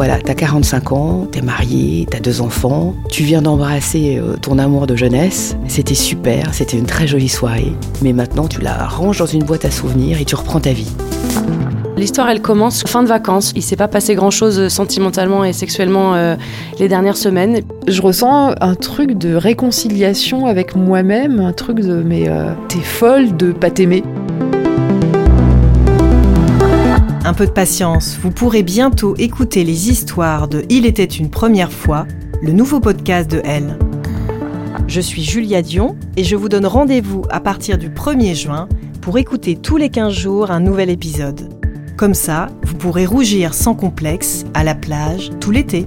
Voilà, t'as 45 ans, t'es marié, t'as deux enfants, tu viens d'embrasser euh, ton amour de jeunesse. C'était super, c'était une très jolie soirée. Mais maintenant, tu la ranges dans une boîte à souvenirs et tu reprends ta vie. L'histoire, elle commence fin de vacances. Il s'est pas passé grand-chose sentimentalement et sexuellement euh, les dernières semaines. Je ressens un truc de réconciliation avec moi-même, un truc de mais euh, t'es folle de pas t'aimer. Un peu de patience, vous pourrez bientôt écouter les histoires de Il était une première fois, le nouveau podcast de Elle. Je suis Julia Dion et je vous donne rendez-vous à partir du 1er juin pour écouter tous les 15 jours un nouvel épisode. Comme ça, vous pourrez rougir sans complexe à la plage tout l'été.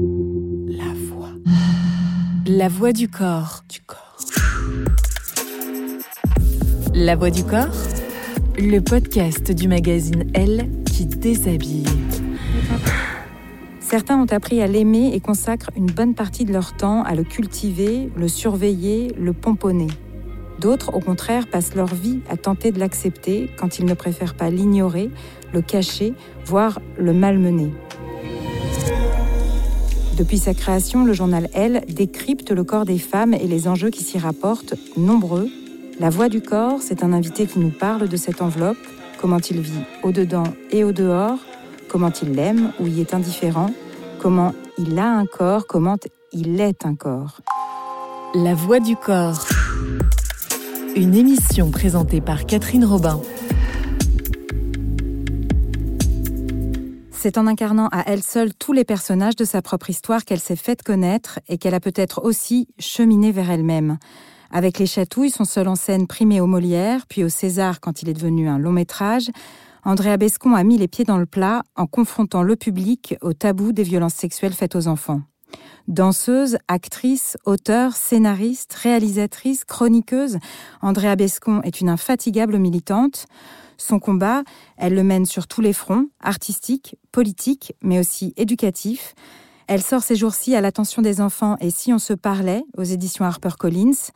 La voix. La voix du corps. Du corps. La voix du corps. Le podcast du magazine Elle qui déshabille. Certains ont appris à l'aimer et consacrent une bonne partie de leur temps à le cultiver, le surveiller, le pomponner. D'autres, au contraire, passent leur vie à tenter de l'accepter quand ils ne préfèrent pas l'ignorer, le cacher, voire le malmener. Depuis sa création, le journal Elle décrypte le corps des femmes et les enjeux qui s'y rapportent, nombreux. La voix du corps, c'est un invité qui nous parle de cette enveloppe, comment il vit au-dedans et au-dehors, comment il l'aime ou y est indifférent, comment il a un corps, comment il est un corps. La voix du corps. Une émission présentée par Catherine Robin. C'est en incarnant à elle seule tous les personnages de sa propre histoire qu'elle s'est faite connaître et qu'elle a peut-être aussi cheminé vers elle-même. Avec Les Chatouilles, son seul en scène primé au Molière, puis au César quand il est devenu un long métrage, Andrea Bescon a mis les pieds dans le plat en confrontant le public au tabou des violences sexuelles faites aux enfants. Danseuse, actrice, auteure, scénariste, réalisatrice, chroniqueuse, Andrea Bescon est une infatigable militante. Son combat, elle le mène sur tous les fronts, artistiques, politiques, mais aussi éducatifs. Elle sort ces jours-ci à l'attention des enfants et Si on se parlait aux éditions HarperCollins.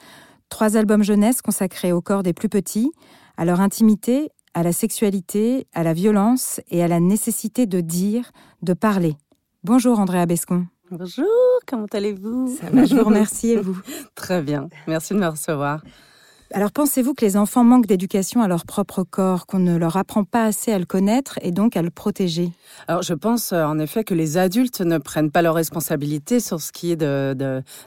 Trois albums jeunesse consacrés au corps des plus petits, à leur intimité, à la sexualité, à la violence et à la nécessité de dire, de parler. Bonjour Andrea Bescon. Bonjour, comment allez-vous? Ça va, je vous remercie. Et vous? Très bien, merci de me recevoir. Alors pensez-vous que les enfants manquent d'éducation à leur propre corps, qu'on ne leur apprend pas assez à le connaître et donc à le protéger? Alors je pense euh, en effet que les adultes ne prennent pas leurs responsabilités sur ce qui est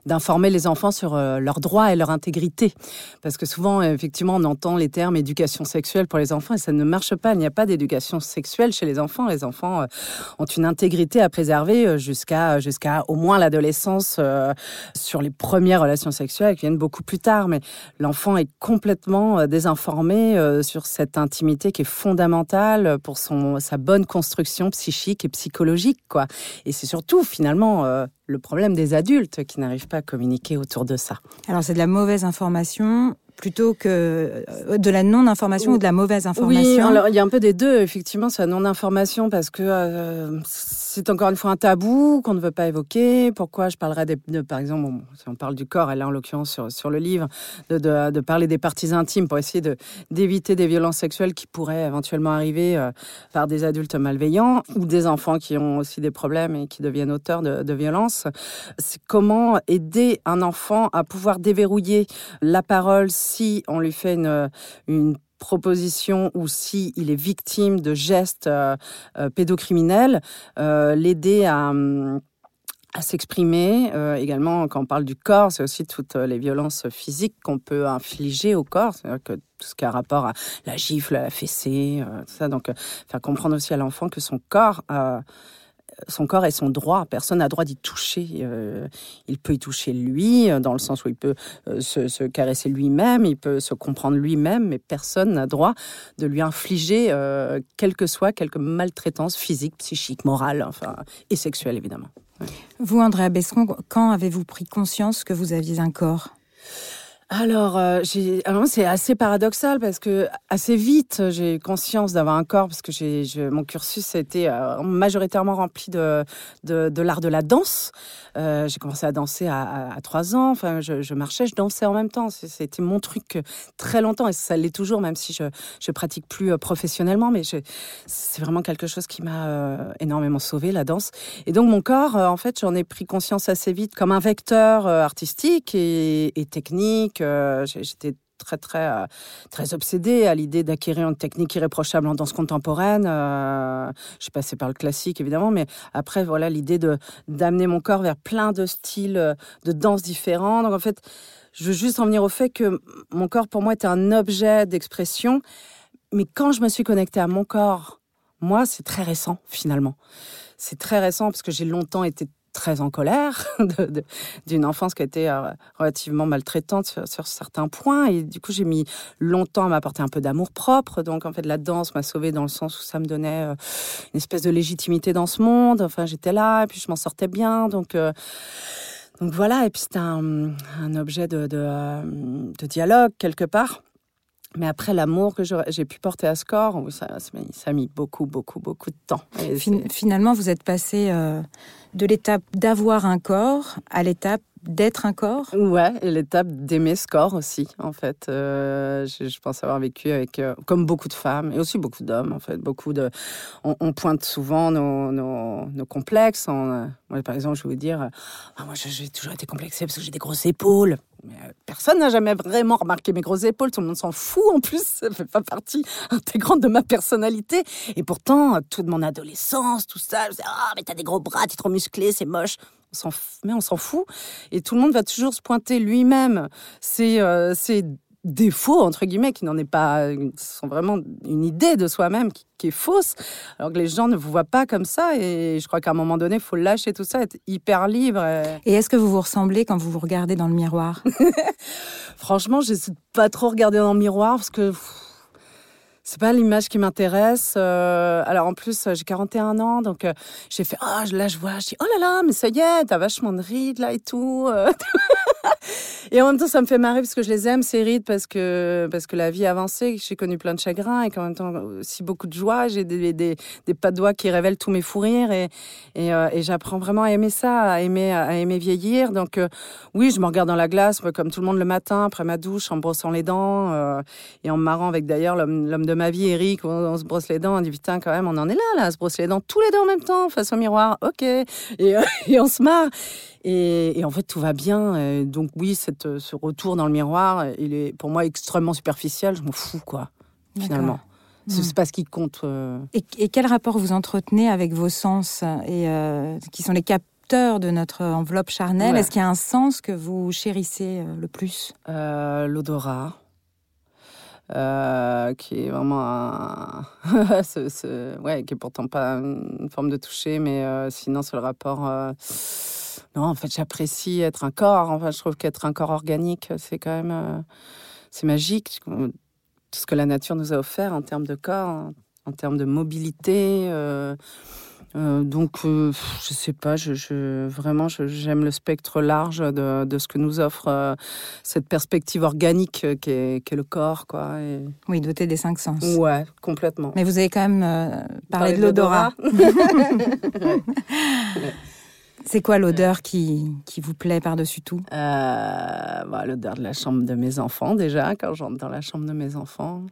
d'informer de, les enfants sur euh, leurs droits et leur intégrité. Parce que souvent, effectivement, on entend les termes éducation sexuelle pour les enfants et ça ne marche pas. Il n'y a pas d'éducation sexuelle chez les enfants. Les enfants euh, ont une intégrité à préserver jusqu'à jusqu'à au moins l'adolescence sur les premières relations sexuelles qui viennent beaucoup plus tard. Mais l'enfant est complètement euh, désinformé euh, sur cette intimité qui est fondamentale pour son, sa bonne construction psychique et psychologique. Quoi. Et c'est surtout finalement euh, le problème des adultes qui n'arrivent pas à communiquer autour de ça. Alors c'est de la mauvaise information plutôt que de la non-information ou de la mauvaise information Oui, alors il y a un peu des deux, effectivement, c'est la non-information parce que c'est encore une fois un tabou qu'on ne veut pas évoquer. Pourquoi je parlerais de, par exemple, si on parle du corps, et là en l'occurrence sur, sur le livre, de, de, parler des parties intimes pour essayer d'éviter des violences sexuelles qui pourraient éventuellement arriver euh, par des adultes malveillants ou des enfants qui ont aussi des problèmes et qui deviennent auteurs de, de violences. C'est comment aider un enfant à pouvoir déverrouiller la parole si on lui fait une, une proposition ou si il est victime de gestes euh, euh, pédocriminels, euh, l'aider à à s'exprimer. également, quand on parle du corps, c'est aussi toutes les violences physiques qu'on peut infliger au corps. C'est-à-dire que tout ce qui a rapport à la gifle, à la fessée, tout ça. Donc, faire comprendre aussi à l'enfant que son corps son corps est son droit. Personne n'a droit d'y toucher. il peut y toucher lui, dans le sens où il peut se, se, caresser lui-même, il peut se comprendre lui-même, mais personne n'a droit de lui infliger, quelle que soit quelque maltraitance physique, psychique, morale, enfin, et sexuelle évidemment. Vous, Andrea Besson, quand avez-vous pris conscience que vous aviez un corps? Alors, euh, c'est assez paradoxal parce que assez vite, j'ai conscience d'avoir un corps parce que j'ai, mon cursus a été euh, majoritairement rempli de, de, l'art de la danse. Euh, j'ai commencé à danser à, trois ans. Enfin, je, marchais, je dansais en même temps. C'était mon truc très longtemps et ça l'est toujours, même si je je pratique plus professionnellement. Mais c'est vraiment quelque chose qui m'a énormément sauvé la danse. Et donc mon corps, en fait, j'en ai pris conscience assez vite comme un vecteur artistique et technique j'étais très très euh, très obsédée à l'idée d'acquérir une technique irréprochable en danse contemporaine. Euh, j'ai passé par le classique évidemment, mais après voilà l'idée de d'amener mon corps vers plein de styles euh, de danse différents. Donc en fait, je veux juste en venir au fait que mon corps pour moi était un objet d'expression, mais quand je me suis connectée à mon corps, moi c'est très récent finalement. C'est très récent parce que j'ai longtemps été très en colère d'une enfance qui a été euh, relativement maltraitante sur, certains points. Et du coup, j'ai mis longtemps à m'apporter un peu d'amour propre. Donc, en fait, la danse m'a sauvée dans le sens où ça me donnait euh, une espèce de légitimité dans ce monde. Enfin, j'étais là et puis je m'en sortais bien. Donc, euh, donc voilà. Et puis, c'était un, objet de, de dialogue quelque part. Mais après, l'amour que j'ai pu porter à ce corps, ça, ça, a mis beaucoup, beaucoup, beaucoup de temps. finalement, vous êtes passé euh, de l'étape d'avoir un corps à l'étape d'être un corps? Ouais, et l'étape d'aimer ce corps aussi, en fait. Euh, je, pense avoir vécu avec, euh, comme beaucoup de femmes, et aussi beaucoup d'hommes, en fait. Beaucoup de... On, pointe souvent nos, nos, complexes. moi, par exemple, je vais vous dire, ah, moi, j'ai toujours été complexée parce que j'ai des grosses épaules. Mais euh, personne n'a jamais vraiment remarqué mes grosses épaules, tout le monde s'en fout en plus, ça fait pas partie intégrante de ma personnalité. Et pourtant, toute mon adolescence, tout ça, je disais, ah, mais t'as des gros bras, t'es trop musclé, c'est moche mais on s'en fout. Et tout le monde va toujours se pointer lui-même C'est euh, défauts, entre guillemets, qui n'en est pas, sont vraiment une idée de soi-même qui, est fausse, alors que les gens ne vous voient pas comme ça. Et je crois qu'à un moment donné, il faut lâcher tout ça, être hyper libre. Et, est-ce que vous vous ressemblez quand vous vous regardez dans le miroir? Franchement, j'essaie de pas trop regarder dans le miroir parce que c'est pas l'image qui m'intéresse. Euh, alors en plus, j'ai 41 ans, donc euh, j'ai fait ah là je vois, je dis oh là là, mais ça y est, t'as vachement de rides là et tout. Euh. et en même temps, ça me fait marrer parce que je les aime ces rides parce que parce que la vie a avancé, j'ai connu plein de chagrins et qu'en même temps aussi beaucoup de joie. J'ai des, des, des pas de doigts qui révèlent tous mes fous rires et et, et j'apprends vraiment à aimer ça, à aimer à aimer vieillir. Donc oui, je me regarde dans la glace comme tout le monde le matin après ma douche en brossant les dents et en me marrant avec d'ailleurs l'homme de ma vie, Eric, on, se brosse les dents, on dit putain, quand même, on en est là, là, on se brosse les dents tous les deux en même temps, face au miroir, ok, et, euh, on se marre. Et, en fait, tout va bien. donc, oui, cette, ce retour dans le miroir, il est pour moi extrêmement superficiel, je m'en fous, quoi, finalement. C'est hmm. pas ce qui compte. Euh. Et, quel rapport vous entretenez avec vos sens, et, euh, qui sont les capteurs de notre enveloppe charnelle? Est-ce qu'il y a un sens que vous chérissez le plus? L'odorat. Euh, qui est vraiment un... ce, ouais, qui est pourtant pas une forme de toucher, mais euh, sinon c'est le rapport. Euh, non, en fait, j'apprécie être un corps. Enfin, je trouve qu'être un corps organique, c'est quand même c'est magique. Tout ce que la nature nous a offert en termes de corps, en termes de mobilité. Euh, donc, euh, je sais pas, je, vraiment, j'aime le spectre large de, ce que nous offre euh, cette perspective organique qui est, le corps, quoi. Oui, doté des cinq sens. Ouais, complètement. Mais vous avez quand même parlé de l'odorat. C'est quoi l'odeur qui, qui vous plaît par-dessus tout? Bah, L'odeur de la chambre de mes enfants, déjà, quand j'entre dans la chambre de mes enfants.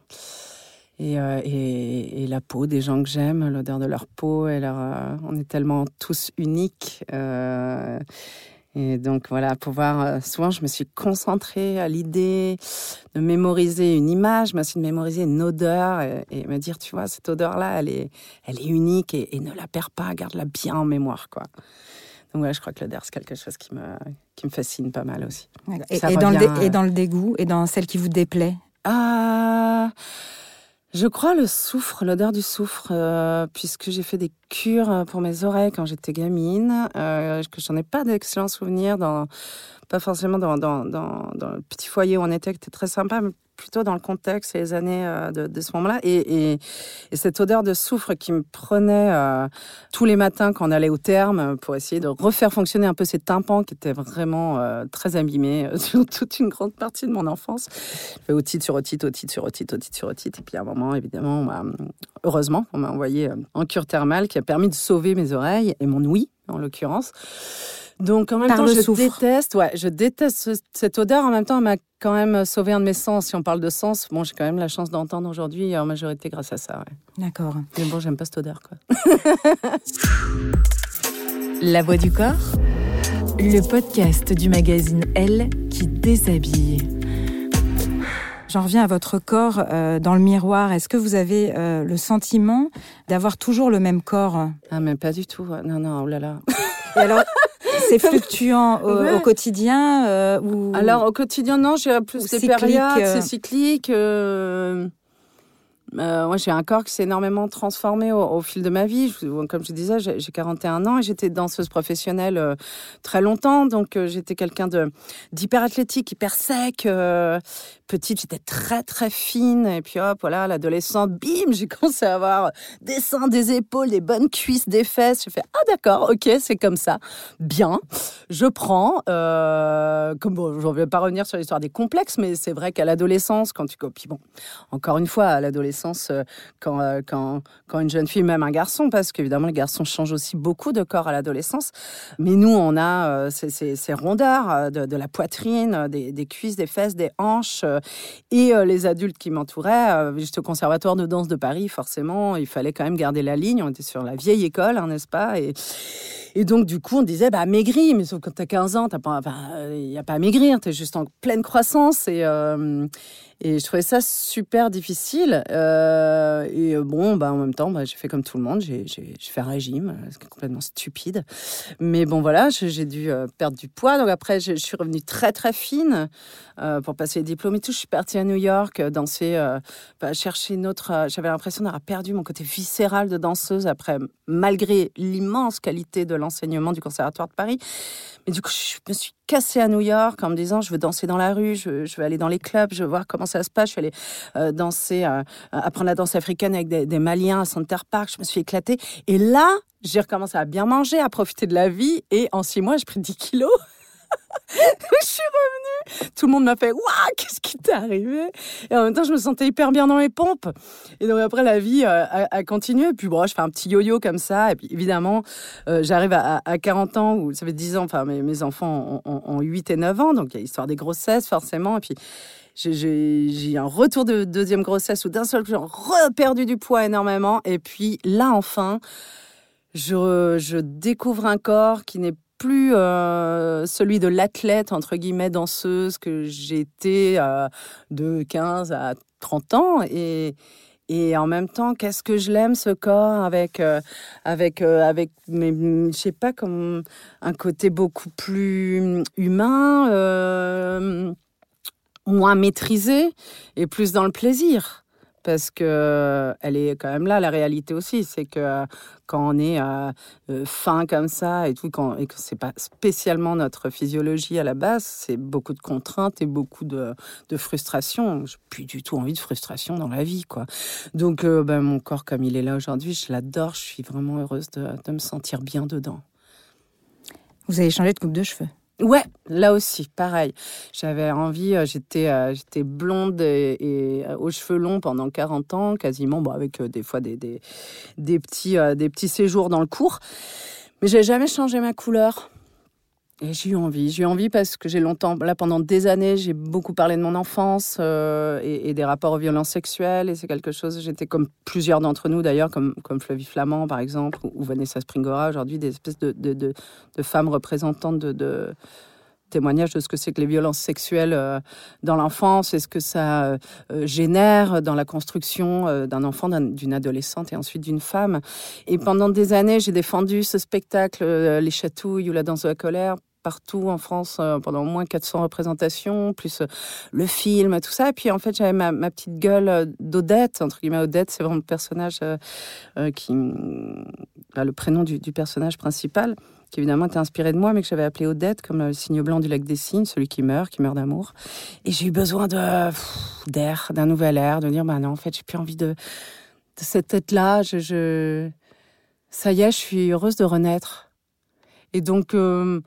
Euh, et, et, la peau des gens que j'aime, l'odeur de leur peau. Et leur, euh, on est tellement tous uniques. Euh, et donc voilà, pouvoir. souvent, je me suis concentrée à l'idée de mémoriser une image, mais aussi de mémoriser une odeur et, me dire, tu vois, cette odeur-là, elle est, elle est unique et, ne la perds pas, garde-la bien en mémoire, quoi. Donc ouais, je crois que l'odeur, c'est quelque chose qui me, qui me fascine pas mal aussi. Et, dans le et dans le dégoût, et dans celle qui vous déplaît? Ah. Je crois le soufre, l'odeur du soufre, euh, puisque j'ai fait des cure pour mes oreilles quand j'étais gamine, que j'en ai pas d'excellents souvenirs dans pas forcément dans, le petit foyer où on était, qui était très sympa, mais plutôt dans le contexte et les années euh, de, ce moment-là. Et, et, et, cette odeur de soufre qui me prenait euh, tous les matins quand on allait au terme pour essayer de refaire fonctionner un peu ces tympans qui étaient vraiment euh, très abîmés sur toute une grande partie de mon enfance. Fais otite sur otite, otite sur otite, otite sur otite. Et puis à un moment, évidemment, heureusement, on m'a envoyé en cure thermale qui a permis de sauver mes oreilles et mon ouïe, en l'occurrence. Donc en même temps, je déteste, ouais, je déteste cette odeur. En même temps, elle m'a quand même sauvé un de mes sens. Si on parle de sens, bon, j'ai quand même la chance d'entendre aujourd'hui en majorité grâce à ça. Ouais. D'accord. Mais bon, j'aime pas cette odeur, quoi. la voix du corps, le podcast du magazine Elle qui déshabille. J'en reviens à votre corps euh, dans le miroir. Est-ce que vous avez euh, le sentiment d'avoir toujours le même corps? Ah, mais pas du tout. Non, non, oh là là. Et alors, c'est fluctuant au, quotidien euh, ou... Alors, au quotidien, non, j'ai plus des périodes, c'est cyclique. Euh, moi, j'ai un corps qui s'est énormément transformé au, fil de ma vie. comme je disais, j'ai 41 ans et j'étais danseuse professionnelle euh, très longtemps. Donc, euh, j'étais quelqu'un d'hyper athlétique, hyper sec. petite, j'étais très, très fine. Et puis, hop, voilà, l'adolescent, bim, j'ai commencé à avoir des seins, des épaules, des bonnes cuisses, des fesses. J'ai fait, ah, d'accord, ok, c'est comme ça. Bien, je prends. comme bon, je ne vais pas revenir sur l'histoire des complexes, mais c'est vrai qu'à l'adolescence, quand tu copies, bon, encore une fois, à l'adolescence, euh, quand, euh, quand, quand, une jeune fille, même un garçon, parce qu'évidemment, les garçons changent aussi beaucoup de corps à l'adolescence. Mais nous, on a euh, ces, rondeurs de, la poitrine, des, cuisses, des fesses, des hanches. et les adultes qui m'entouraient, juste au Conservatoire de danse de Paris, forcément, il fallait quand même garder la ligne. On était sur la vieille école, hein, n'est-ce pas? Et, et donc, du coup, on disait, bah, maigris. Mais sauf quand t'as 15 ans, il n'y a pas à maigrir. T'es juste en pleine croissance. Et, et je trouvais ça super difficile. Euh, et euh, bon, bah, en même temps, bah, j'ai fait comme tout le monde. J'ai fait un régime, euh, ce qui est complètement stupide. Mais bon, voilà, j'ai dû perdre du poids. Donc après, je, suis revenue très, très fine pour passer les diplômes et tout. Je suis partie à New York, danser, bah, chercher une autre. J'avais l'impression d'avoir perdu mon côté viscéral de danseuse après, malgré l'immense qualité de l'enseignement du Conservatoire de Paris. Mais du coup, je me suis cassée à New York en me disant, je veux danser dans la rue, je, veux aller dans les clubs, je veux voir comment ça se passe. Je suis allée euh, danser, euh, apprendre la danse africaine avec des, des, Maliens à Center Park. Je me suis éclatée. Et là, j'ai recommencé à bien manger, à profiter de la vie. Et en six mois, j'ai pris 10 kilos. je suis revenue. Tout le monde m'a fait Waouh, qu'est-ce qui t'est arrivé? Et en même temps, je me sentais hyper bien dans mes pompes. Et donc après, la vie euh, a, continué. Et puis bon, je fais un petit yo-yo comme ça. Et puis évidemment, euh, j'arrive à, 40 ans, ou ça fait 10 ans, enfin, mes, enfants ont, 8 et 9 ans. Donc il y a l'histoire des grossesses, forcément. Et puis j'ai un retour de deuxième grossesse où d'un seul coup, j'ai reperdu du poids énormément. Et puis là, enfin, je, je découvre un corps qui n'est plus euh, celui de l'athlète, entre guillemets, danseuse que j'étais euh, de 15 à 30 ans. Et, et en même temps, qu'est-ce que je l'aime ce corps avec euh, avec avec mais je sais pas comme un côté beaucoup plus humain, moins maîtrisé et plus dans le plaisir parce que elle est quand même là la réalité aussi c'est que quand on est euh, euh, fin comme ça et tout quand, et que c'est pas spécialement notre physiologie à la base c'est beaucoup de contraintes et beaucoup de, de frustration. J'ai plus du tout envie de frustration dans la vie quoi. Donc euh, ben, mon corps comme il est là aujourd'hui je l'adore je suis vraiment heureuse de, de me sentir bien dedans. Vous avez changé de coupe de cheveux? Ouais, là aussi, pareil. J'avais envie, euh, j'étais euh, j'étais blonde et, euh, aux cheveux longs pendant 40 ans, quasiment, bon, avec des fois des, des, petits, des petits séjours dans le cours. Mais j'ai jamais changé ma couleur. J'ai eu envie. J'ai eu envie parce que j'ai longtemps, là pendant des années, j'ai beaucoup parlé de mon enfance euh, et, des rapports aux violences sexuelles. Et c'est quelque chose, j'étais comme plusieurs d'entre nous d'ailleurs, comme, comme Flavie Flamand par exemple, ou, Vanessa Springora aujourd'hui, des espèces de, de, de, femmes représentantes de témoignages de ce que c'est que les violences sexuelles euh, dans l'enfance et ce que ça euh, génère dans la construction d'un enfant, d'une adolescente et ensuite d'une femme. Et pendant des années, j'ai défendu ce spectacle, Les Chatouilles ou La danse de la colère, partout en France pendant au moins 400 représentations, plus le film, tout ça. Et puis en fait, j'avais ma, petite gueule d'Odette, entre guillemets. Odette, c'est vraiment le personnage qui. Bah, le prénom du personnage principal qui évidemment était inspiré de moi, mais que j'avais appelé Odette, comme le signe blanc du lac des Cygnes, celui qui meurt, qui meurt d'amour. Et j'ai eu besoin de d'air, d'un nouvel air, de dire, bah non, en fait, j'ai plus envie de, de cette tête-là. Je, je, ça y est, je suis heureuse de renaître. Et donc, euh,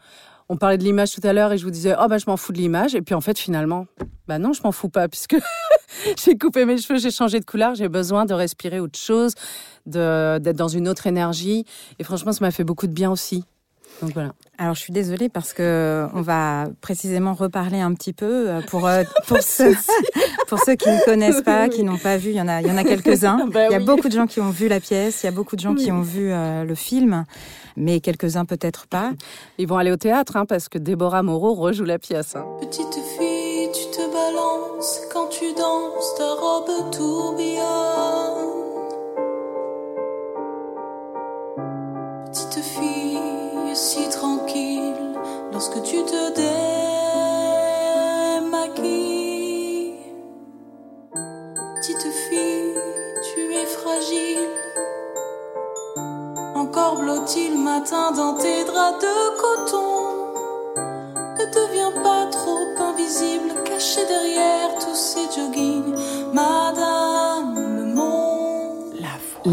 on parlait de l'image tout à l'heure et je vous disais, oh bah je m'en fous de l'image. Et puis en fait, finalement, bah non, je m'en fous pas puisque j'ai coupé mes cheveux, j'ai changé de couleur, j'ai besoin de respirer autre chose, d'être dans une autre énergie. Et franchement, ça m'a fait beaucoup de bien aussi. Donc voilà. Alors je suis désolée parce que on va précisément reparler un petit peu euh, pour euh, pour ceux pour ceux qui ne connaissent pas, qui n'ont pas vu. Il y en a il y en a quelques uns. Bah il y a beaucoup de gens qui ont vu la pièce. Il y a beaucoup de gens qui ont vu euh, le film, mais quelques uns peut-être pas. Ils vont aller au théâtre hein, parce que Déborah Moreau rejoue la pièce. Hein. Petite fille, tu te balances quand tu danses, ta robe tourbillonne.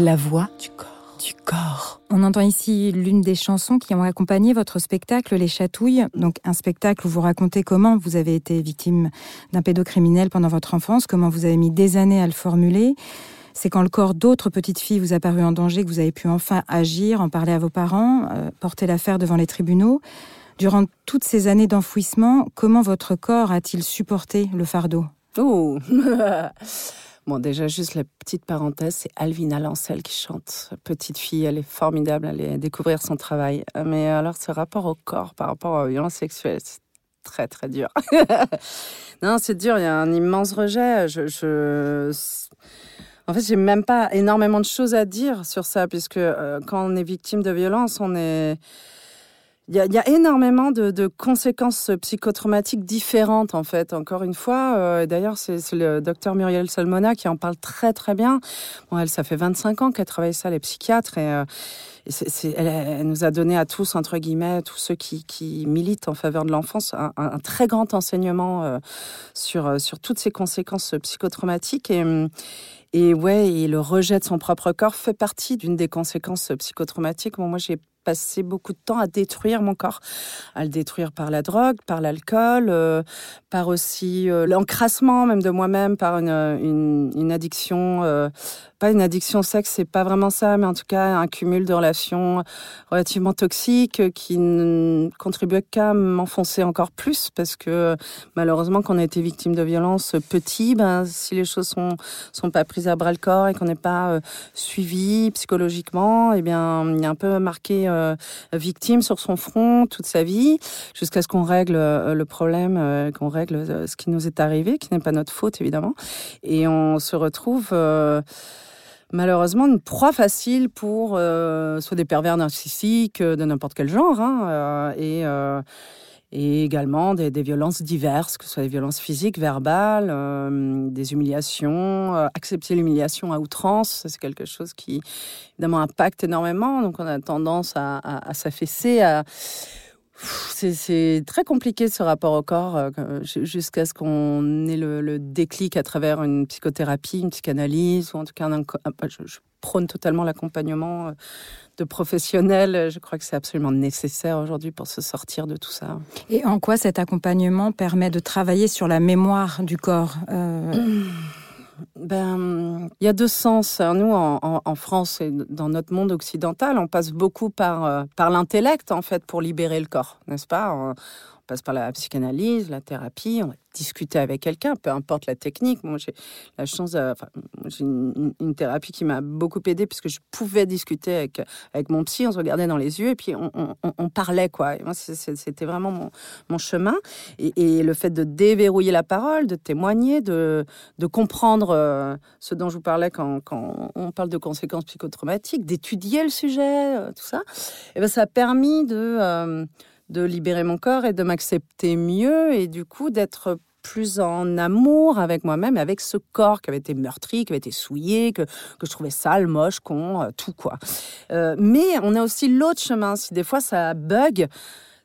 La voix. Du corps. Du corps. On entend ici l'une des chansons qui ont accompagné votre spectacle Les Chatouilles, donc un spectacle où vous racontez comment vous avez été victime d'un pédocriminel pendant votre enfance, comment vous avez mis des années à le formuler. C'est quand le corps d'autres petites filles vous a paru en danger que vous avez pu enfin agir, en parler à vos parents, euh, porter l'affaire devant les tribunaux. Durant toutes ces années d'enfouissement, comment votre corps a-t-il supporté le fardeau? Oh Bon, déjà, juste la petite parenthèse, c'est Alvina Lancel qui chante. Petite fille, elle est formidable, elle est découvrir son travail. Mais alors, ce rapport au corps par rapport aux violences sexuelles, c'est très, très dur. non, c'est dur, il y a un immense rejet. Je. je... En fait, j'ai même pas énormément de choses à dire sur ça, puisque euh, quand on est victime de violence, on est il y, a, énormément de, conséquences psychotraumatiques différentes, en fait. Encore une fois, euh, d'ailleurs, c'est le docteur Muriel Salmona qui en parle très, très bien. Bon, elle, ça fait 25 ans qu'elle travaille ça, les psychiatres, et, euh, elle, nous a donné à tous, entre guillemets, tous ceux qui, militent en faveur de l'enfance, un, très grand enseignement euh, sur, sur toutes ces conséquences psychotraumatiques. Et, et ouais, le rejet de son propre corps fait partie d'une des conséquences psychotraumatiques. Bon, moi, j'ai passé beaucoup de temps à détruire mon corps, à le détruire par la drogue, par l'alcool, euh, par aussi euh, l'encrassement même de moi-même, par une, une, une addiction euh, pas une addiction au sexe, c'est pas vraiment ça, mais en tout cas un cumul de relations relativement toxiques qui ne contribuent qu'à m'enfoncer encore plus parce que malheureusement quand on a été victime de violences petit, ben, si les choses sont sont pas prises à bras le corps et qu'on n'est pas euh, suivi psychologiquement, eh bien il y a un peu marqué euh, victime sur son front toute sa vie jusqu'à ce qu'on règle euh, le problème, qu'on règle ce qui nous est arrivé, qui n'est pas notre faute évidemment, et on se retrouve malheureusement une proie facile pour euh, soit des pervers narcissiques euh, de n'importe quel genre, hein, euh, et, également des, violences diverses, que ce soit des violences physiques, verbales, des humiliations. accepter l'humiliation à outrance, c'est quelque chose qui évidemment impacte énormément, donc on a tendance à, à, à s'affaisser, à c'est très compliqué ce rapport au corps euh, jusqu'à ce qu'on ait le, le, déclic à travers une psychothérapie, une psychanalyse ou en tout cas un, je, je prône totalement l'accompagnement euh, de professionnels. Je crois que c'est absolument nécessaire aujourd'hui pour se sortir de tout ça. Et en quoi cet accompagnement permet de travailler sur la mémoire du corps euh... Ben, il y a deux sens. Nous, en, France et dans notre monde occidental, on passe beaucoup par, euh, par l'intellect, en fait, pour libérer le corps, n'est-ce pas? Passe par la psychanalyse, la thérapie, on va discuter avec quelqu'un, peu importe la technique. Moi, j'ai la chance, enfin, j'ai une, thérapie qui m'a beaucoup aidée puisque je pouvais discuter avec, avec mon psy, on se regardait dans les yeux et puis on, parlait, quoi. Et moi, c'était vraiment mon, mon chemin. Et, et, le fait de déverrouiller la parole, de témoigner, de, de comprendre euh, ce dont je vous parlais quand, quand on parle de conséquences psychotraumatiques, d'étudier le sujet, euh, tout ça, et ben, ça a permis de. Euh, de libérer mon corps et de m'accepter mieux et du coup d'être plus en amour avec moi-même, avec ce corps qui avait été meurtri, qui avait été souillé, que, que je trouvais sale, moche, con, euh, tout quoi. Euh, mais on a aussi l'autre chemin. Si des fois ça bug,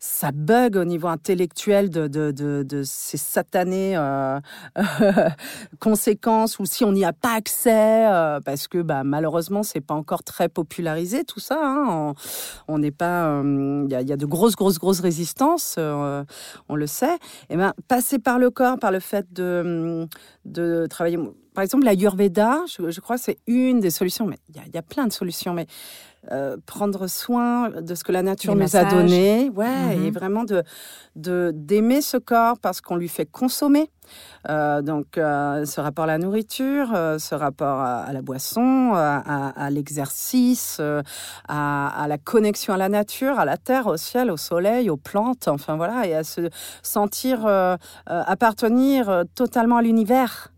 ça bug au niveau intellectuel de, de, de, de ces satanées euh, conséquences ou si on n'y a pas accès euh, parce que bah, malheureusement c'est pas encore très popularisé tout ça. Hein, on n'est pas, euh, il y, a, y, a de grosses grosses grosses résistances, euh, on le sait. Et ben passer par le corps, par le fait de de travailler par exemple, la Yurveda, je, je crois c'est une des solutions, mais il y, y, a plein de solutions, mais euh, prendre soin de ce que la nature Les nous massages. a donné, ouais, et vraiment de de- d'aimer ce corps parce qu'on lui fait consommer. Euh, donc, euh, ce rapport à la nourriture, euh, ce rapport à, à la boisson, à, à- à l'exercice, à, la connexion à la nature, à la terre, au ciel, au soleil, aux plantes, enfin voilà, et à se sentir appartenir totalement à l'univers.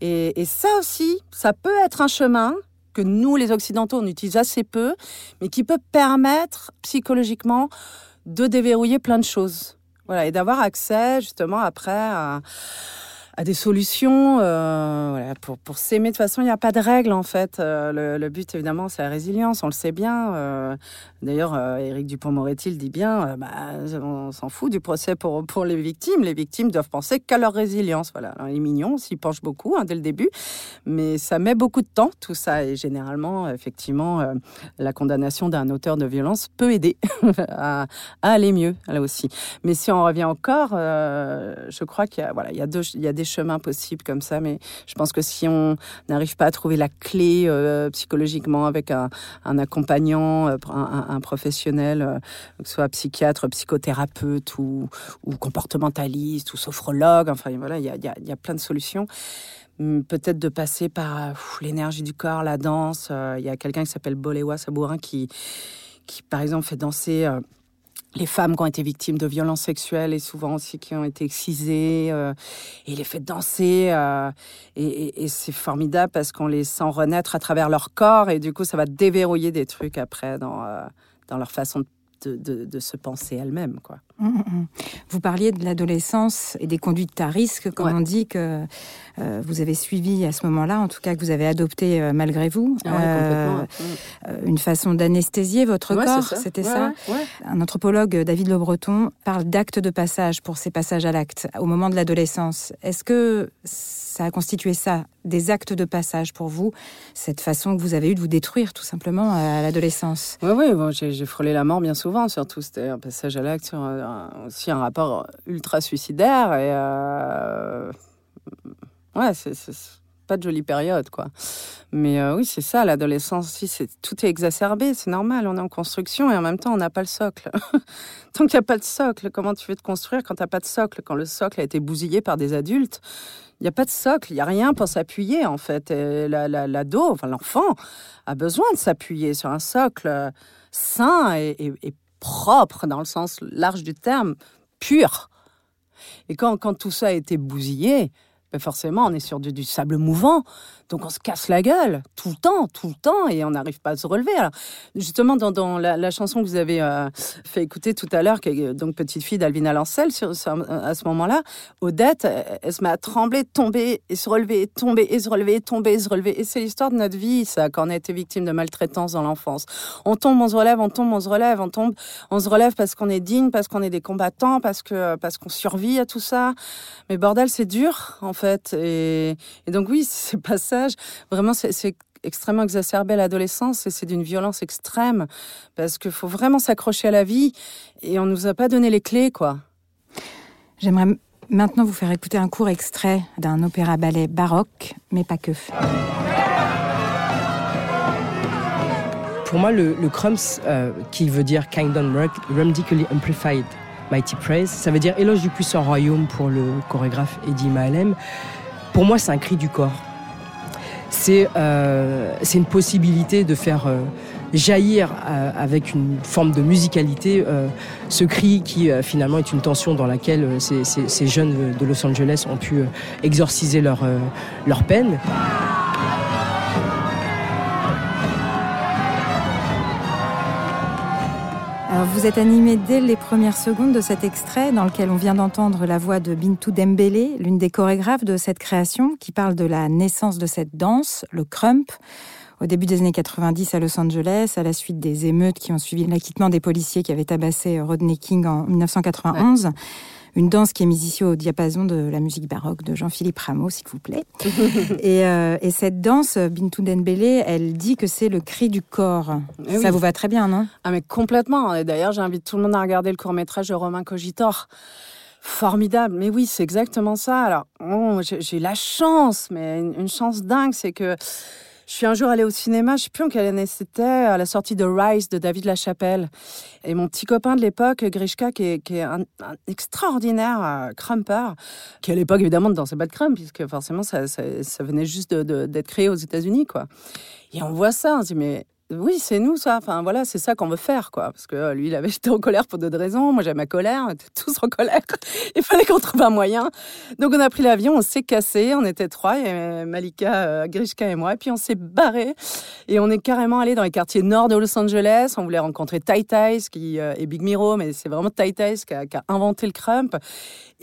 Et, et ça aussi, ça peut être un chemin que nous, les Occidentaux, on utilise assez peu, mais qui peut permettre psychologiquement de déverrouiller plein de choses. Voilà, et d'avoir accès justement après à, à des solutions euh, pour, pour s'aimer. De toute façon, il n'y a pas de règle en fait. Euh, le, but, évidemment, c'est la résilience, on le sait bien. Euh, D'ailleurs, Éric Dupont-Moretti le dit bien, bah, on s'en fout du procès pour, les victimes. Les victimes doivent penser qu'à leur résilience. Voilà, Alors, il est mignon, s'y penche beaucoup hein, dès le début, mais ça met beaucoup de temps, tout ça. Et généralement, effectivement, la condamnation d'un auteur de violence peut aider à, à aller mieux, là aussi. Mais si on revient encore, je crois qu'il y voilà, il y a, deux, y a des chemins possibles comme ça, mais je pense que si on n'arrive pas à trouver la clé euh, psychologiquement avec un, accompagnant, euh, un, professionnel, euh, que ce soit psychiatre, psychothérapeute ou, comportementaliste ou sophrologue, enfin voilà, il y a, plein de solutions. Hum, Peut-être de passer par euh, l'énergie du corps, la danse. Euh, Il y a quelqu'un qui s'appelle Bolewa Sabourin qui, qui, par exemple, fait danser euh, les femmes qui ont été victimes de violences sexuelles et souvent aussi qui ont été excisées. euh, et les fait danser. euh, et et- et c'est formidable parce qu'on les sent renaître à travers leur corps. Et du coup, ça va déverrouiller des trucs après dans, euh, dans leur façon de, de, de se penser elles-mêmes. Quoi. Hum, hum, hum. Vous parliez de l'adolescence et des conduites à risque, comme Ouais. on dit que euh, vous avez suivi à ce moment-là, en tout cas que vous avez adopté euh, malgré vous, Ah ouais, euh, une façon d'anesthésier votre Ouais, corps, c'était ça. Un anthropologue, David Le Breton, parle d'actes de passage pour ces passages à l'acte au moment de l'adolescence. Est-ce que ça a constitué ça, des actes de passage pour vous, cette façon que vous avez eue de vous détruire tout simplement à l'adolescence? Oui, oui, bon, j'ai j'ai frôlé la mort bien souvent, surtout c'était un passage à l'acte sur un- aussi un rapport ultra suicidaire et euh, ouais, c'est pas de jolie période quoi. Mais euh, oui, c'est ça, l'adolescence aussi, c'est tout est exacerbé, c'est normal, on est en construction et en même temps on n'a pas le socle. Tant qu'il n'y a pas de socle, comment tu veux te construire quand t'as pas de socle? Quand le socle a été bousillé par des adultes, il n'y a pas de socle, il n'y a rien pour s'appuyer en fait. Et la- la- L'ado, enfin l'enfant, a besoin de s'appuyer sur un socle euh, sain et, propre dans le sens large du terme, pur. Et quand, quand tout ça a été bousillé, ben forcément on est sur du, sable mouvant, donc on se casse la gueule tout le temps, tout le temps, et on n'arrive pas à se relever. Alors, justement, dans, la, chanson que vous avez euh, fait écouter tout à l'heure, donc petite fille d'Alvina Lancel, sur, sur- à ce moment-là, Odette, elle, se met à trembler, tomber et se relever, tomber et se relever, tomber et se relever. Et c'est l'histoire de notre vie, ça, quand on a été victime de maltraitance dans l'enfance. On tombe, on se relève, on tombe, on se relève, on tombe, on se relève parce qu'on est digne, parce qu'on est des combattants, parce que parce qu'on survit à tout ça. Mais bordel, c'est dur, en fait. Et, et donc oui, ces passages, vraiment, c'est extrêmement exacerbé à l'adolescence et c'est d'une violence extrême parce qu'il faut vraiment s'accrocher à la vie et on nous a pas donné les clés, quoi. J'aimerais maintenant vous faire écouter un court extrait d'un opéra-ballet baroque, mais pas que. Pour moi, le, le Crumbs, euh, qui veut dire Kingdom Radically Amplified Mighty Praise, ça veut dire éloge du puissant royaume pour le chorégraphe Eddie Mahalem. Pour moi, c'est un cri du corps. C'est euh, une possibilité de faire euh, jaillir euh, avec une forme de musicalité ce cri qui finalement est une tension dans laquelle ces, jeunes de Los Angeles ont pu exorciser leur, leur peine. Vous êtes animé dès les premières secondes de cet extrait dans lequel on vient d'entendre la voix de Bintou Dembélé, l'une des chorégraphes de cette création, qui parle de la naissance de cette danse, le crump. Au début des années 90 à Los Angeles, à la suite des émeutes qui ont suivi l'acquittement des policiers qui avaient tabassé Rodney King en 1991 une danse qui est mise ici au diapason de la musique baroque de Jean-Philippe Rameau, s'il vous plaît. Euh, et, cette danse, Bintou Denbele, elle dit que c'est le cri du corps. Eh Ça vous va très bien, non? Ah mais complètement. Et d'ailleurs, j'invite tout le monde à regarder le court métrage de Romain Cogitor. Formidable, mais oui, c'est exactement ça. Alors, oh, j'ai la chance, mais une chance dingue, c'est que je suis un jour allée au cinéma, je sais plus en quelle année c'était, à la sortie de Rise de David Lachapelle. Et mon petit copain de l'époque, Grishka, qui est, un, extraordinaire euh, crumper, qui à l'époque évidemment ne dansait pas de crump, puisque forcément ça, venait juste d'être créé aux États-Unis. quoi. Et on voit ça, on se dit mais oui, c'est nous ça. Enfin voilà, c'est ça qu'on veut faire quoi. Parce que euh, lui, il avait été en colère pour d'autres raisons. Moi, j'avais ma colère. On était tous en colère. il fallait qu'on trouve un moyen. Donc on a pris l'avion, on s'est cassé. On était trois, et Malika, euh, Grishka et moi. Et puis on s'est barré et on est carrément allé dans les quartiers nord de Los Angeles. On voulait rencontrer Tai Tai, qui euh, est Big Miro, mais c'est vraiment Tai Tai qui a, qui a inventé le crump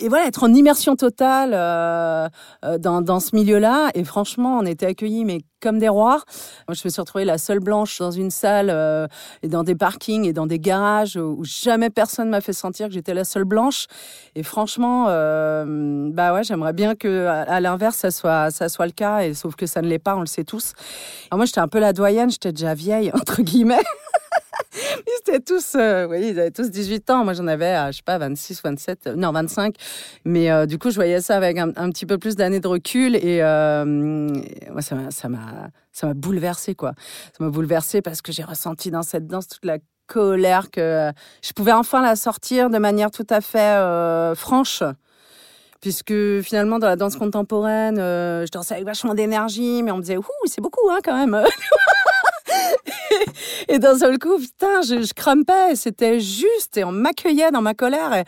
et voilà, être en immersion totale euh, euh, dans, dans, ce milieu-là. Et franchement, on était accueillis, mais comme des rois. Moi, je me suis retrouvée la seule blanche dans une salle euh, et dans des parkings et dans des garages où, jamais personne m'a fait sentir que j'étais la seule blanche. Et franchement, bah ouais, j'aimerais bien que à, l'inverse, ça soit ça soit le cas. Et sauf que ça ne l'est pas, on le sait tous. Moi, j'étais un peu la doyenne, j'étais déjà vieille entre guillemets. Ils étaient tous, euh, oui, ils avaient tous 18 ans. Moi, j'en avais, euh, je sais pas, 26, 27, euh, non, 25. Mais du coup, je voyais ça avec un, petit peu plus d'années de recul et moi, ça m'a, ça m'a, ça m'a bouleversé, quoi. Ça m'a bouleversé parce que j'ai ressenti dans cette danse toute la colère que je pouvais enfin la sortir de manière tout à fait franche puisque finalement dans la danse contemporaine, je dansais avec vachement d'énergie, mais on me disait ouh c'est beaucoup hein quand même. et d'un seul coup, putain, je, je crampais, c'était juste, et on m'accueillait dans ma colère, et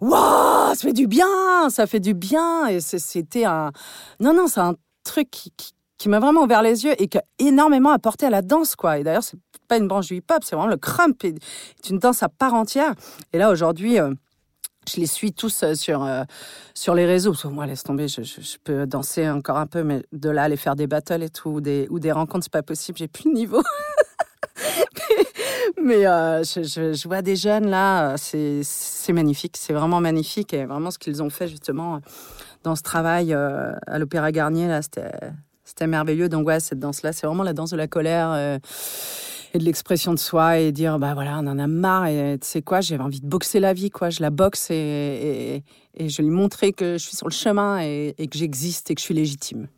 waouh, ça fait du bien, ça fait du bien, et c'était un, non, non, c'est un truc qui, m'a vraiment ouvert les yeux et qui a énormément apporté à la danse, quoi. Et d'ailleurs, c'est pas une branche du hip-hop, c'est vraiment le crump, c'est une danse à part entière. Et là, aujourd'hui, euh, je les suis tous euh, sur, euh, sur les réseaux. moi, laisse tomber, je, peux danser encore un peu, mais de là, aller faire des battles et tout, ou des, ou des rencontres, c'est pas possible, j'ai plus de niveau. mais euh, je, je, vois des jeunes là, c'est magnifique, c'est vraiment magnifique. Et vraiment, ce qu'ils ont fait justement dans ce travail à l'Opéra Garnier, là, c'était merveilleux. Donc, ouais, cette danse-là, c'est vraiment la danse de la colère et de l'expression de soi et dire bah voilà on en a marre et tu sais quoi j'ai envie de boxer la vie quoi. Je la boxe et, et, et je lui montrer que je suis sur le chemin et que j'existe et que je suis légitime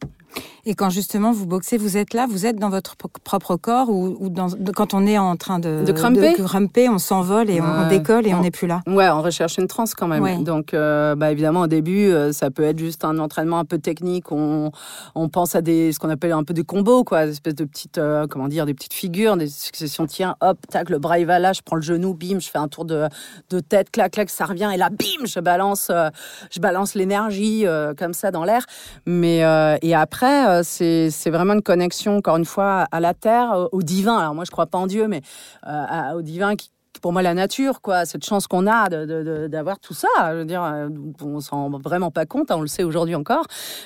et quand justement vous boxez, vous êtes là, vous êtes dans votre propre corps ou, dans, quand on est en train de, de crumper, on s'envole et on, décolle et on n'est plus là. Ouais, on recherche une transe quand même. Donc, euh, bah, évidemment, au début, euh, ça peut être juste un entraînement un peu technique. On, on pense à des, ce qu'on appelle un peu des combos, quoi, des espèces de petites, euh, comment dire, des petites figures, des successions. Tiens, hop, tac, le bras il va là, je prends le genou, bim, je fais un tour de, de tête, clac, clac, ça revient et là, bim, je balance, je balance l'énergie comme ça dans l'air. Mais et après, c'est vraiment une connexion, encore une fois, à la terre, au divin. Alors moi, je crois pas en Dieu, mais euh, au divin qui pour moi la nature, quoi, cette chance qu'on a d'avoir tout ça. Je veux dire, euh, on s'en rend vraiment pas compte, hein, on le sait aujourd'hui encore,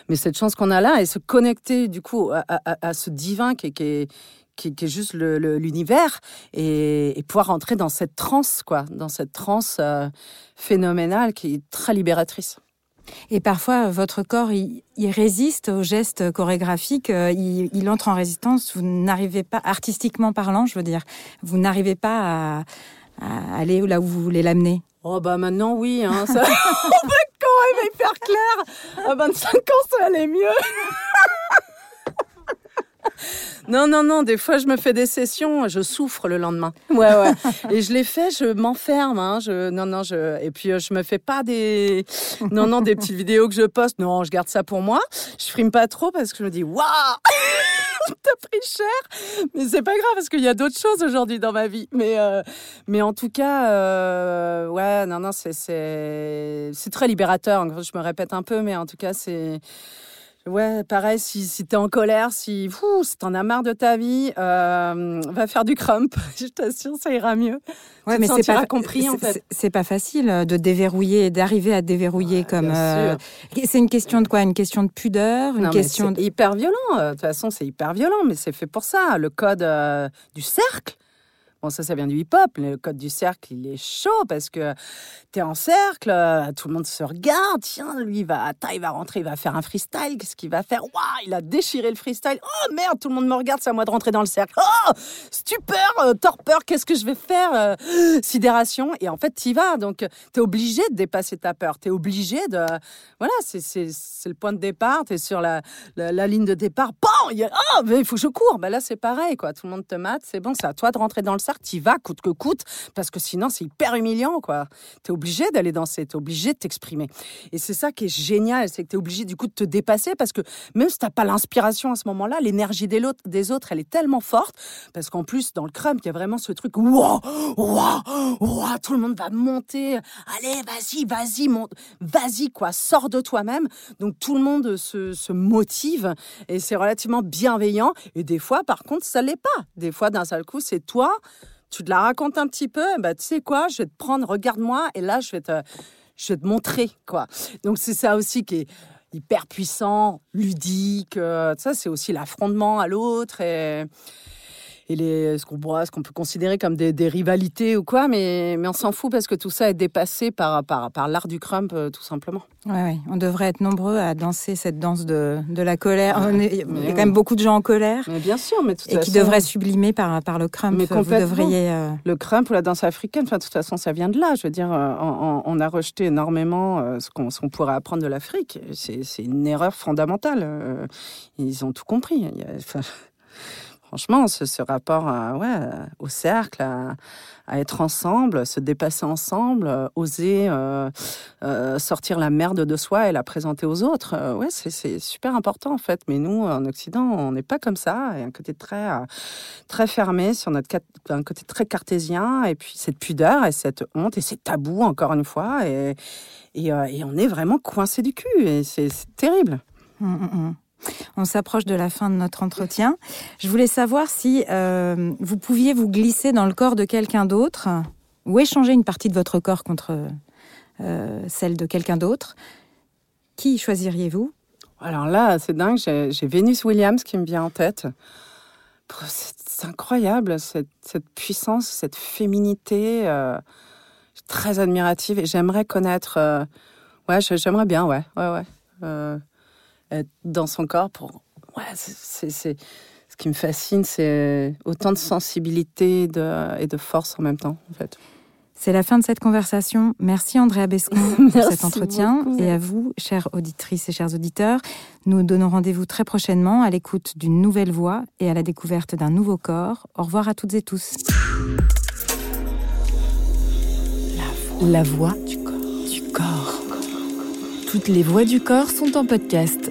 mais cette chance qu'on a là et se connecter du coup à, ce divin qui, est qui, est juste l'univers et, pouvoir entrer dans cette transe, quoi, dans cette transe euh, phénoménale qui est très libératrice. Et parfois, votre corps, il, résiste aux gestes chorégraphiques, euh, il, entre en résistance. Vous n'arrivez pas, artistiquement parlant, je veux dire, vous n'arrivez pas à, aller là où vous voulez l'amener. Oh bah maintenant oui, hein, ça... on peut quand même hyper clair. À 25 ans, ça allait mieux. Non, non, non. Des fois, je me fais des sessions, je souffre le lendemain. Ouais, ouais. Et je l'ai fait, je m'enferme. Hein, je, non, non, je. Et puis, euh, je me fais pas des. Non, non, des petites vidéos que je poste. Non, je garde ça pour moi. Je frime pas trop parce que je me dis, waouh, t'as pris cher. Mais c'est pas grave parce qu'il y a d'autres choses aujourd'hui dans ma vie. Mais, euh, mais en tout cas, euh, ouais, non, non, c'est, c'est, c'est très libérateur. Je me répète un peu, mais en tout cas, c'est Ouais, pareil, si, si t'es en colère, si, fou, si t'en as marre de ta vie, euh, va faire du crump. Je t'assure, ça ira mieux. Ouais, Tu mais c'est pas compris, en fait. c'est- pas facile de déverrouiller, d'arriver à déverrouiller comme. bien euh, C'est une question de quoi? Une question de pudeur, une Non, question. de- hyper violent. euh, De toute façon, c'est hyper violent, mais c'est fait pour ça. Le code euh, du cercle. Bon, ça, ça vient du hip-hop. Le code du cercle, il est chaud parce que t'es en cercle, euh, tout le monde se regarde. Tiens, lui, il va, il va rentrer, il va faire un freestyle. Qu'est-ce qu'il va faire? Waouh, il a déchiré le freestyle. Oh merde, tout le monde me regarde, c'est à moi de rentrer dans le cercle. Oh, stupeur, euh, torpeur, qu'est-ce que je vais faire Euh, Sidération. Et en fait, t'y vas. Donc, t'es obligé de dépasser ta peur. T'es obligé de. Voilà, c'est le point de départ. T'es sur la, la, ligne de départ. Bon, il a- oh, mais il faut que je cours. Ben là, c'est pareil, quoi. Tout le monde te mate. C'est bon, c'est à toi de rentrer dans le cercle. T'y vas, coûte que coûte. Parce que sinon, c'est hyper humiliant, quoi. T'es obligé d'aller danser. T'es obligé de t'exprimer. Et c'est ça qui est génial. C'est que t'es obligé, du coup, de te dépasser. Parce que même si t'as pas l'inspiration à ce moment-là, l'énergie des, des autres, elle est tellement forte. Parce qu'en plus, dans le crump, il y a vraiment ce truc. Wow, tout le monde va monter. Allez, vas-y, vas-y, monte. Vas-y, quoi. Sors de toi-même. Donc, tout le monde se, se motive. Et c'est relativement bienveillant. Et des fois, par contre, ça l'est pas. Des fois, d'un seul coup, c'est toi. Tu te la racontes un petit peu. Bah, tu sais quoi, je vais te prendre, regarde-moi. Et là, je vais te, je vais te montrer, quoi. Donc, c'est ça aussi qui est hyper puissant, ludique. euh, ça, c'est aussi l'affrontement à l'autre. Et les, ce qu'on peut considérer comme des, des rivalités ou quoi, mais, mais on s'en fout parce que tout ça est dépassé par, par, par l'art du crump, euh, tout simplement. Ouais, ouais. On devrait être nombreux à danser cette danse de, de la colère. Est- il y a quand même beaucoup de gens en colère. Mais bien sûr, mais de toute Et qui devraient sublimer par, par le crump. Mais Vous devriez. euh, Le crump ou la danse africaine, enfin, de toute façon, ça vient de là. Je veux dire, euh, on, a rejeté énormément ce qu'on pourrait apprendre de l'Afrique. C'est une erreur fondamentale. Ils ont tout compris. Enfin, franchement, ce, ce rapport à, ouais, au cercle, à, être ensemble, se dépasser ensemble, euh, oser euh, euh, sortir la merde de soi et la présenter aux autres, euh, ouais, c'est- super important en fait. Mais nous, en Occident, on n'est pas comme ça. Il y a un côté très, euh, très fermé sur notre un côté très cartésien et puis cette pudeur et cette honte et ces tabous encore une fois et, et, euh, on est vraiment coincé du cul et c'est c'est terrible. hum, hum, hum. On s'approche de la fin de notre entretien. Je voulais savoir si euh, vous pouviez vous glisser dans le corps de quelqu'un d'autre ou échanger une partie de votre corps contre euh, celle de quelqu'un d'autre. Qui choisiriez-vous? Alors là, c'est dingue, j'ai Venus Williams qui me vient en tête. C'est incroyable, cette, puissance, cette féminité euh, très admirative. Et j'aimerais connaître. ouais, j'aimerais bien, ouais. ouais, ouais dans son corps pour. Ouais, c'est- c'est. Ce qui me fascine, c'est autant de sensibilité de, et de force en même temps, en fait. C'est la fin de cette conversation. Merci Andrea Bescon pour cet entretien. beaucoup. Et à vous, chères auditrices et chers auditeurs, nous donnons rendez-vous très prochainement à l'écoute d'une nouvelle voix et à la découverte d'un nouveau corps. Au revoir à toutes et tous. La voix du corps. Du corps. Toutes les voix du corps sont en podcast